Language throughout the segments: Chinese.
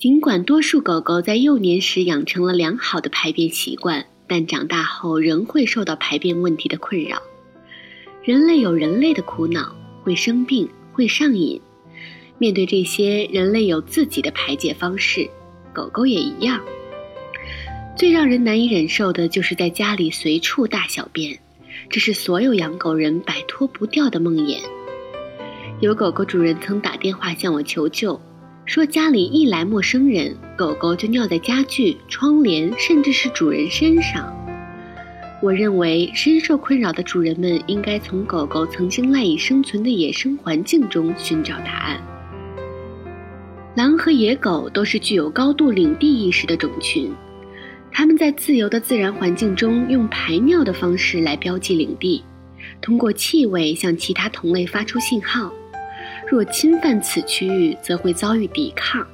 尽管多数狗狗在幼年时养成了良好的排便习惯，但长大后仍会受到排便问题的困扰。人类有人类的苦恼，会生病，会上瘾。面对这些，人类有自己的排解方式，狗狗也一样。最让人难以忍受的就是在家里随处大小便，这是所有养狗人摆脱不掉的梦魇。有狗狗主人曾打电话向我求救，说家里一来陌生人，狗狗就尿在家具、窗帘，甚至是主人身上。我认为深受困扰的主人们应该从狗狗曾经赖以生存的野生环境中寻找答案。狼和野狗都是具有高度领地意识的种群。它们在自由的自然环境中用排尿的方式来标记领地，通过气味向其他同类发出信号。若侵犯此区域，则会遭遇抵抗。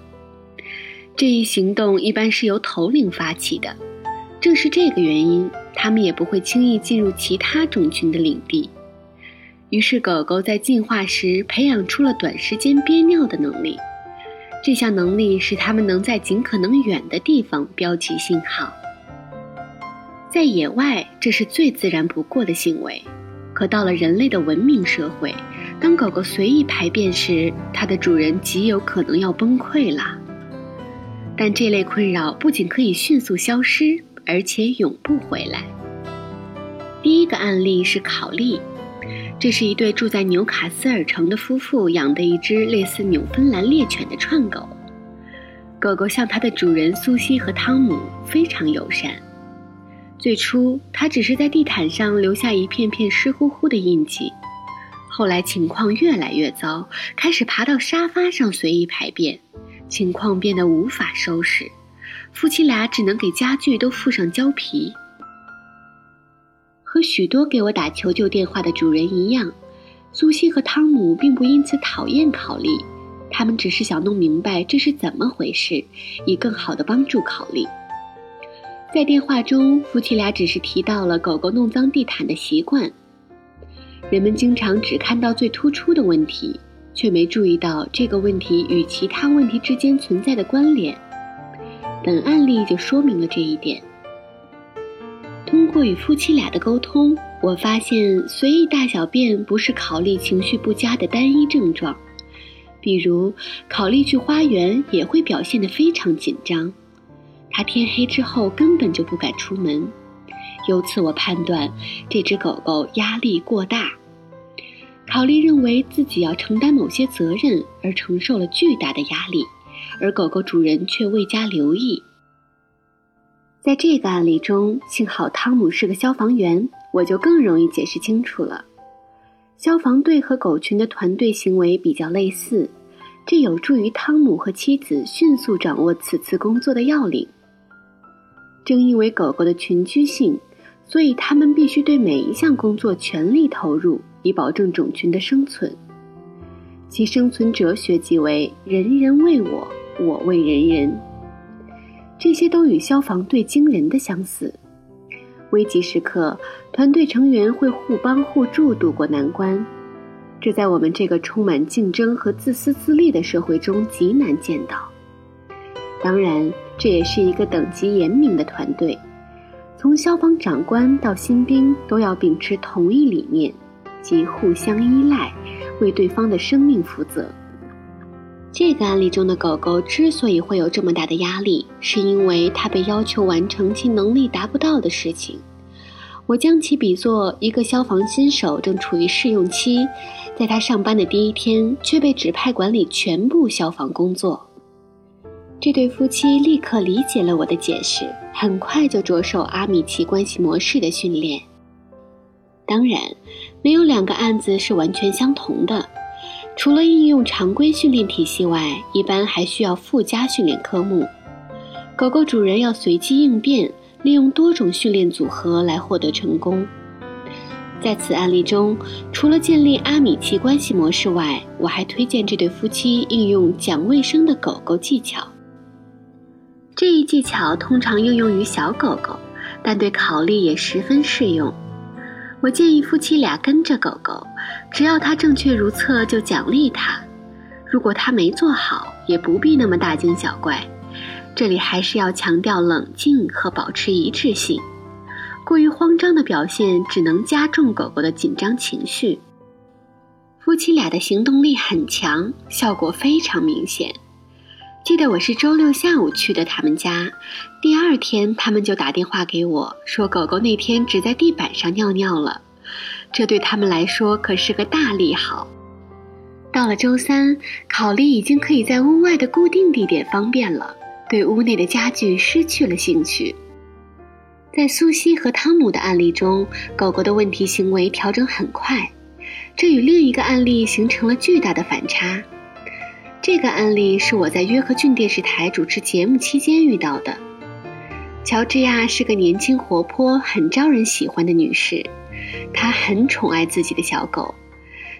这一行动一般是由头领发起的。正是这个原因，它们也不会轻易进入其他种群的领地。于是，狗狗在进化时培养出了短时间憋尿的能力。这项能力使它们能在尽可能远的地方标记信号。在野外，这是最自然不过的行为。可到了人类的文明社会，当狗狗随意排便时，它的主人极有可能要崩溃了。但这类困扰不仅可以迅速消失，而且永不回来。第一个案例是考利。这是一对住在纽卡斯尔城的夫妇养的一只类似纽芬兰猎犬的串狗。狗狗向它的主人苏西和汤姆非常友善。最初，它只是在地毯上留下一片片湿乎乎的印记。后来情况越来越糟，开始爬到沙发上随意排便，情况变得无法收拾。夫妻俩只能给家具都附上胶皮。和许多给我打求救电话的主人一样，苏西和汤姆并不因此讨厌考利，他们只是想弄明白这是怎么回事，以更好的帮助考利。在电话中，夫妻俩只是提到了狗狗弄脏地毯的习惯。人们经常只看到最突出的问题，却没注意到这个问题与其他问题之间存在的关联。本案例就说明了这一点。通过与夫妻俩的沟通，我发现随意大小便不是考利情绪不佳的单一症状。比如，考利去花园也会表现得非常紧张，他天黑之后根本就不敢出门。由此，我判断这只狗狗压力过大。考利认为自己要承担某些责任，而承受了巨大的压力，而狗狗主人却未加留意。在这个案例中，幸好汤姆是个消防员，我就更容易解释清楚了。消防队和狗群的团队行为比较类似，这有助于汤姆和妻子迅速掌握此次工作的要领。正因为狗狗的群居性，所以他们必须对每一项工作全力投入，以保证种群的生存。其生存哲学即为“人人为我，我为人人”。这些都与消防队惊人的相似。危急时刻，团队成员会互帮互助度过难关，这在我们这个充满竞争和自私自利的社会中极难见到。当然，这也是一个等级严明的团队，从消防长官到新兵都要秉持同一理念，即互相依赖，为对方的生命负责。这个案例中的狗狗之所以会有这么大的压力，是因为它被要求完成其能力达不到的事情。我将其比作一个消防新手正处于试用期，在他上班的第一天却被指派管理全部消防工作。这对夫妻立刻理解了我的解释，很快就着手阿米奇关系模式的训练。当然，没有两个案子是完全相同的。除了应用常规训练体系外，一般还需要附加训练科目。狗狗主人要随机应变，利用多种训练组合来获得成功。在此案例中，除了建立阿米奇关系模式外，我还推荐这对夫妻应用讲卫生的狗狗技巧。这一技巧通常应用于小狗狗，但对考利也十分适用。我建议夫妻俩跟着狗狗，只要它正确如厕就奖励它；如果它没做好，也不必那么大惊小怪，这里还是要强调冷静和保持一致性。过于慌张的表现只能加重狗狗的紧张情绪。夫妻俩的行动力很强，效果非常明显。记得我是周六下午去的他们家，第二天他们就打电话给我说，狗狗那天只在地板上尿尿了，这对他们来说可是个大利好。到了周三，考利已经可以在屋外的固定地点方便了。对屋内的家具失去了兴趣。在苏西和汤姆的案例中，狗狗的问题行为调整很快，这与另一个案例形成了巨大的反差。这个案例是我在约克郡电视台主持节目期间遇到的。乔治亚是个年轻活泼、很招人喜欢的女士，她很宠爱自己的小狗，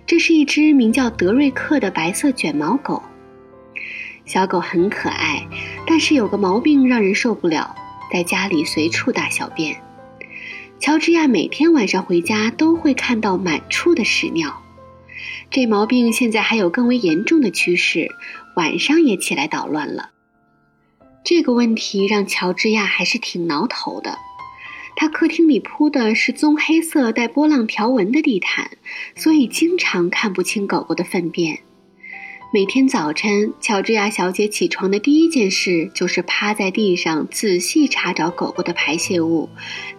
这是一只名叫德瑞克的白色卷毛狗。小狗很可爱，但是有个毛病让人受不了，在家里随处大小便。乔治亚每天晚上回家都会看到满处的屎尿，这毛病现在还有更为严重的趋势，晚上也起来捣乱了。这个问题让乔治亚还是挺挠头的。他客厅里铺的是棕黑色带波浪条纹的地毯，所以经常看不清狗狗的粪便。每天早晨，乔治亚小姐起床的第一件事就是趴在地上仔细查找狗狗的排泄物，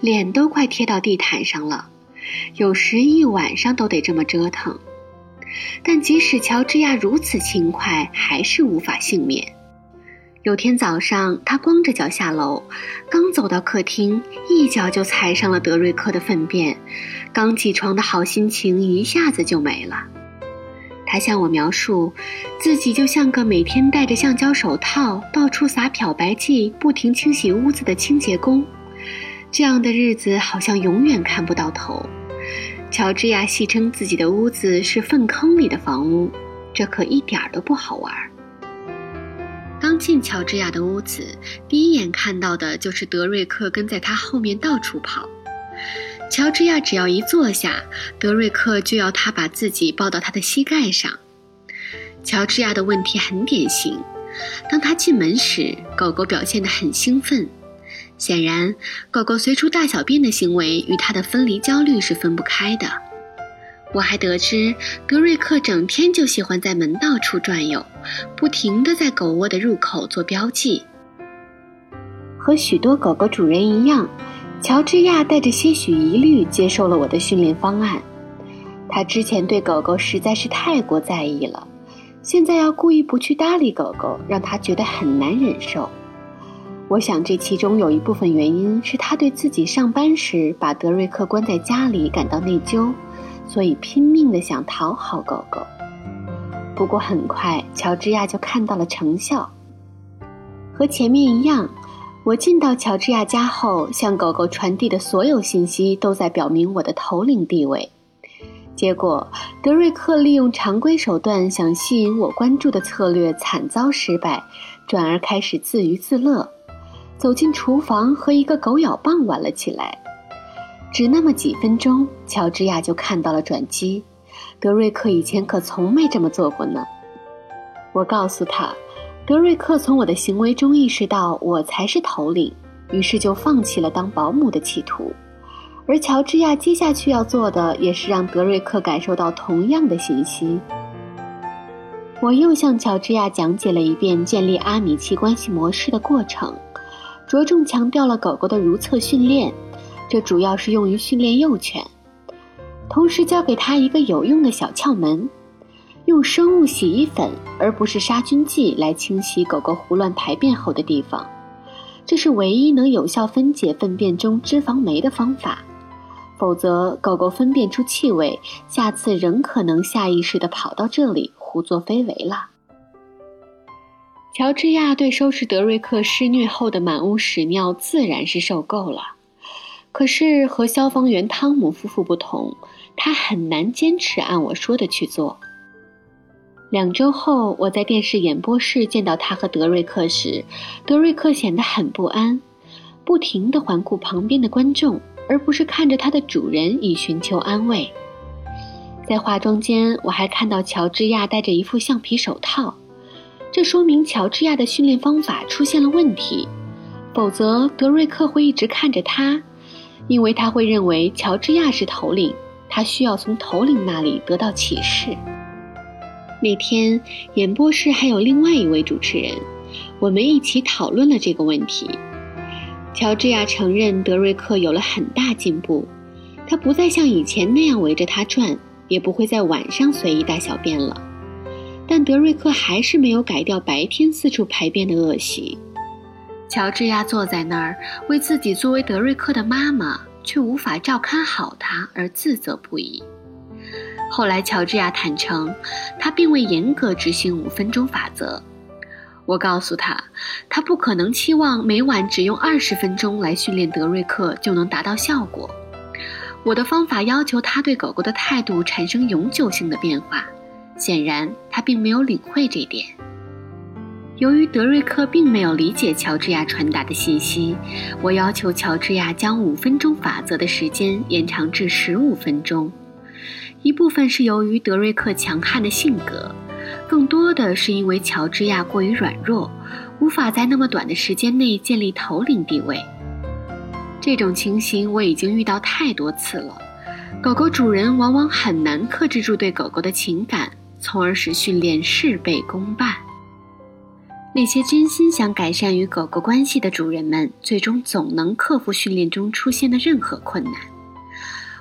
脸都快贴到地毯上了。有时一晚上都得这么折腾。但即使乔治亚如此勤快，还是无法幸免。有天早上，他光着脚下楼，刚走到客厅，一脚就踩上了德瑞克的粪便，刚起床的好心情一下子就没了。他向我描述，自己就像个每天戴着橡胶手套、到处撒漂白剂、不停清洗屋子的清洁工，这样的日子好像永远看不到头。乔治亚戏称自己的屋子是粪坑里的房屋，这可一点都不好玩。刚进乔治亚的屋子，第一眼看到的就是德瑞克跟在他后面到处跑。乔治亚只要一坐下，德瑞克就要他把自己抱到他的膝盖上。乔治亚的问题很典型，当他进门时，狗狗表现得很兴奋。显然，狗狗随处大小便的行为与它的分离焦虑是分不开的。我还得知，德瑞克整天就喜欢在门道处转悠，不停地在狗窝的入口做标记。和许多狗狗主人一样。乔治亚带着些许疑虑接受了我的训练方案。他之前对狗狗实在是太过在意了，现在要故意不去搭理狗狗，让他觉得很难忍受。我想这其中有一部分原因是他对自己上班时把德瑞克关在家里感到内疚，所以拼命地想讨好狗狗。不过很快，乔治亚就看到了成效，和前面一样。我进到乔治亚家后，向狗狗传递的所有信息都在表明我的头领地位。结果，德瑞克利用常规手段想吸引我关注的策略惨遭失败，转而开始自娱自乐，走进厨房和一个狗咬棒玩了起来。只那么几分钟，乔治亚就看到了转机。德瑞克以前可从没这么做过呢。我告诉他。德瑞克从我的行为中意识到我才是头领，于是就放弃了当保姆的企图。而乔治亚接下去要做的也是让德瑞克感受到同样的信息。我又向乔治亚讲解了一遍建立阿米奇关系模式的过程，着重强调了狗狗的如厕训练，这主要是用于训练幼犬，同时教给他一个有用的小窍门。用生物洗衣粉而不是杀菌剂来清洗狗狗胡乱排便后的地方，这是唯一能有效分解粪便中脂肪酶的方法。否则，狗狗分辨出气味，下次仍可能下意识地跑到这里胡作非为了。乔治亚对收拾德瑞克施虐后的满屋屎尿自然是受够了，可是和消防员汤姆夫妇不同，他很难坚持按我说的去做。两周后，我在电视演播室见到他和德瑞克时，德瑞克显得很不安，不停地环顾旁边的观众，而不是看着他的主人以寻求安慰。在化妆间，我还看到乔治亚戴着一副橡皮手套，这说明乔治亚的训练方法出现了问题，否则德瑞克会一直看着他，因为他会认为乔治亚是头领，他需要从头领那里得到启示。那天演播室还有另外一位主持人，我们一起讨论了这个问题。乔治亚承认德瑞克有了很大进步，他不再像以前那样围着他转，也不会在晚上随意大小便了。但德瑞克还是没有改掉白天四处排便的恶习。乔治亚坐在那儿，为自己作为德瑞克的妈妈却无法照看好他而自责不已。后来，乔治亚坦诚，他并未严格执行五分钟法则。我告诉他，他不可能期望每晚只用二十分钟来训练德瑞克就能达到效果。我的方法要求他对狗狗的态度产生永久性的变化。显然，他并没有领会这点。由于德瑞克并没有理解乔治亚传达的信息，我要求乔治亚将五分钟法则的时间延长至十五分钟。一部分是由于德瑞克强悍的性格，更多的是因为乔治亚过于软弱，无法在那么短的时间内建立头领地位。这种情形我已经遇到太多次了。狗狗主人往往很难克制住对狗狗的情感，从而使训练事倍功半。那些真心想改善与狗狗关系的主人们，最终总能克服训练中出现的任何困难。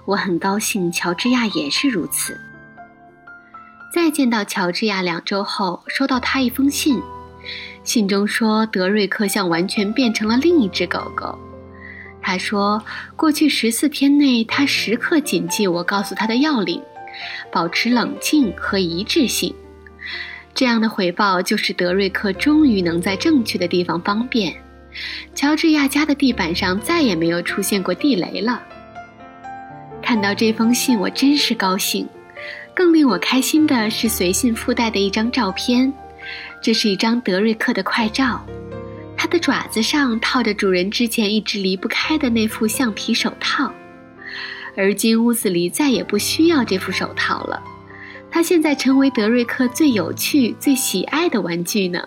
我很高兴，乔治亚也是如此。再见到乔治亚两周后，收到他一封信，信中说德瑞克像完全变成了另一只狗狗。他说，过去十四天内，他时刻谨记我告诉他的要领，保持冷静和一致性。这样的回报就是德瑞克终于能在正确的地方方便。乔治亚家的地板上再也没有出现过地雷了。看到这封信，我真是高兴。更令我开心的是随信附带的一张照片，这是一张德瑞克的快照，它的爪子上套着主人之前一直离不开的那副橡皮手套，而今屋子里再也不需要这副手套了，它现在成为德瑞克最有趣、最喜爱的玩具呢。